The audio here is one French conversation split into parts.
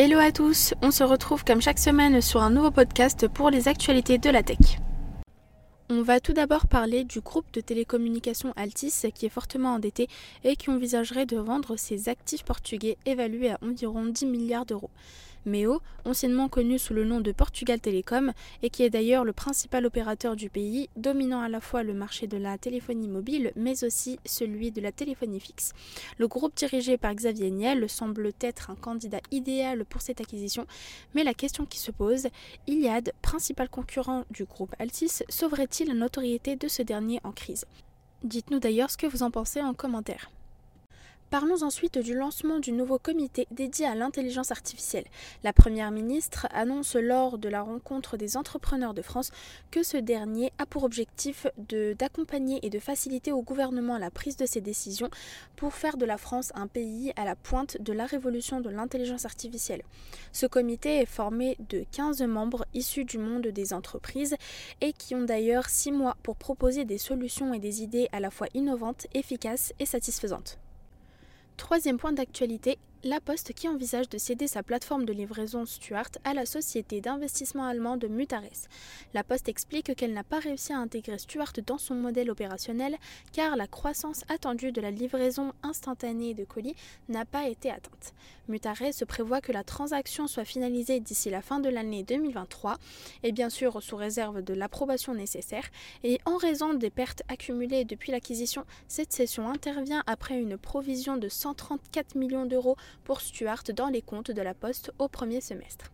Hello à tous, on se retrouve comme chaque semaine sur un nouveau podcast pour les actualités de la tech. On va tout d'abord parler du groupe de télécommunications Altis qui est fortement endetté et qui envisagerait de vendre ses actifs portugais évalués à environ 10 milliards d'euros. MEO, anciennement connu sous le nom de Portugal Telecom et qui est d'ailleurs le principal opérateur du pays, dominant à la fois le marché de la téléphonie mobile mais aussi celui de la téléphonie fixe. Le groupe dirigé par Xavier Niel semble être un candidat idéal pour cette acquisition, mais la question qui se pose, Iliad, principal concurrent du groupe Altis, sauverait-il la notoriété de ce dernier en crise? Dites-nous d'ailleurs ce que vous en pensez en commentaire. Parlons ensuite du lancement du nouveau comité dédié à l'intelligence artificielle. La Première ministre annonce lors de la rencontre des entrepreneurs de France que ce dernier a pour objectif d'accompagner et de faciliter au gouvernement la prise de ses décisions pour faire de la France un pays à la pointe de la révolution de l'intelligence artificielle. Ce comité est formé de 15 membres issus du monde des entreprises et qui ont d'ailleurs 6 mois pour proposer des solutions et des idées à la fois innovantes, efficaces et satisfaisantes. Troisième point d'actualité, la Poste qui envisage de céder sa plateforme de livraison Stuart à la société d'investissement allemande Mutares. La Poste explique qu'elle n'a pas réussi à intégrer Stuart dans son modèle opérationnel car la croissance attendue de la livraison instantanée de colis n'a pas été atteinte. Mutares se prévoit que la transaction soit finalisée d'ici la fin de l'année 2023 et bien sûr sous réserve de l'approbation nécessaire et en raison des pertes accumulées depuis l'acquisition, cette cession intervient après une provision de 134 millions d'euros pour Stuart dans les comptes de la Poste au premier semestre.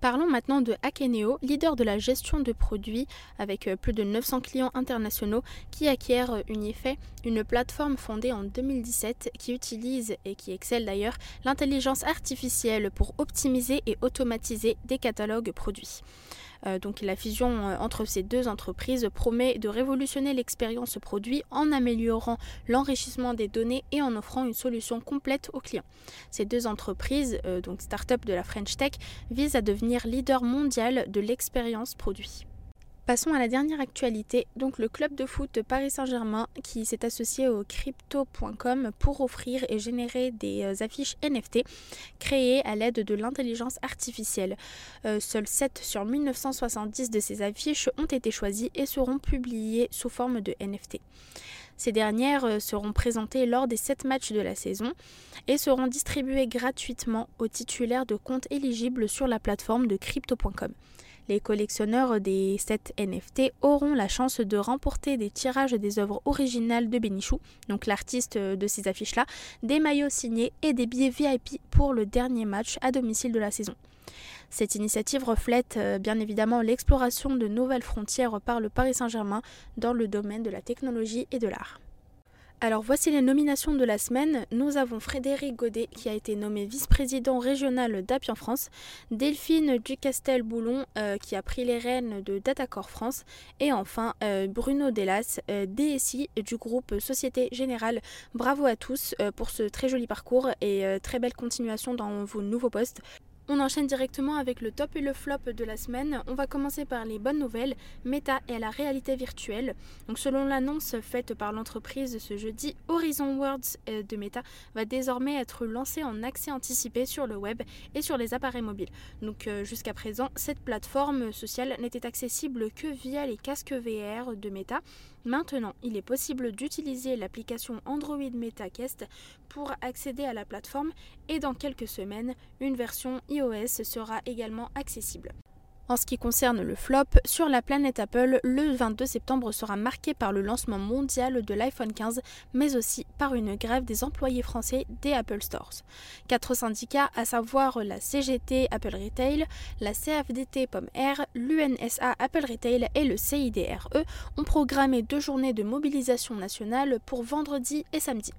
Parlons maintenant de Akeneo, leader de la gestion de produits avec euh, plus de 900 clients internationaux qui acquiert euh, Unifay, une plateforme fondée en 2017 qui utilise et qui excelle d'ailleurs l'intelligence artificielle pour optimiser et automatiser des catalogues produits. Euh, donc la fusion euh, entre ces deux entreprises promet de révolutionner l'expérience produit en améliorant l'enrichissement des données et en offrant une solution complète aux clients. Ces deux entreprises, euh, donc start-up de la French Tech, visent à devenir leader mondial de l'expérience produit. Passons à la dernière actualité, donc le club de foot Paris Saint-Germain qui s'est associé au crypto.com pour offrir et générer des euh, affiches NFT créées à l'aide de l'intelligence artificielle. Euh, seules 7 sur 1970 de ces affiches ont été choisies et seront publiées sous forme de NFT. Ces dernières euh, seront présentées lors des 7 matchs de la saison et seront distribuées gratuitement aux titulaires de comptes éligibles sur la plateforme de crypto.com. Les collectionneurs des 7 NFT auront la chance de remporter des tirages des œuvres originales de Benichou, donc l'artiste de ces affiches-là, des maillots signés et des billets VIP pour le dernier match à domicile de la saison. Cette initiative reflète euh, bien évidemment l'exploration de nouvelles frontières par le Paris Saint-Germain dans le domaine de la technologie et de l'art. Alors voici les nominations de la semaine. Nous avons Frédéric Godet qui a été nommé vice-président régional d'Api en France, Delphine Ducastel-Boulon euh, qui a pris les rênes de Datacore France et enfin euh, Bruno Delas, euh, DSI du groupe Société Générale. Bravo à tous pour ce très joli parcours et très belle continuation dans vos nouveaux postes. On enchaîne directement avec le top et le flop de la semaine. On va commencer par les bonnes nouvelles. Meta et la réalité virtuelle. Donc selon l'annonce faite par l'entreprise ce jeudi, Horizon Worlds euh, de Meta va désormais être lancé en accès anticipé sur le web et sur les appareils mobiles. Donc euh, jusqu'à présent, cette plateforme sociale n'était accessible que via les casques VR de Meta. Maintenant, il est possible d'utiliser l'application Android MetaQuest pour accéder à la plateforme et dans quelques semaines, une version iOS sera également accessible. En ce qui concerne le flop, sur la planète Apple, le 22 septembre sera marqué par le lancement mondial de l'iPhone 15, mais aussi par une grève des employés français des Apple Stores. Quatre syndicats, à savoir la CGT Apple Retail, la CFDT Pomme Air, l'UNSA Apple Retail et le CIDRE, ont programmé deux journées de mobilisation nationale pour vendredi et samedi.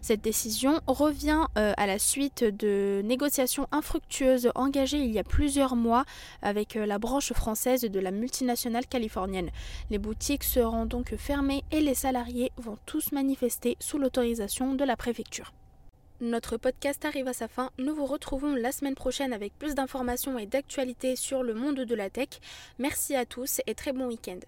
Cette décision revient euh, à la suite de négociations infructueuses engagées il y a plusieurs mois avec euh, la la branche française de la multinationale californienne. Les boutiques seront donc fermées et les salariés vont tous manifester sous l'autorisation de la préfecture. Notre podcast arrive à sa fin. Nous vous retrouvons la semaine prochaine avec plus d'informations et d'actualités sur le monde de la tech. Merci à tous et très bon week-end.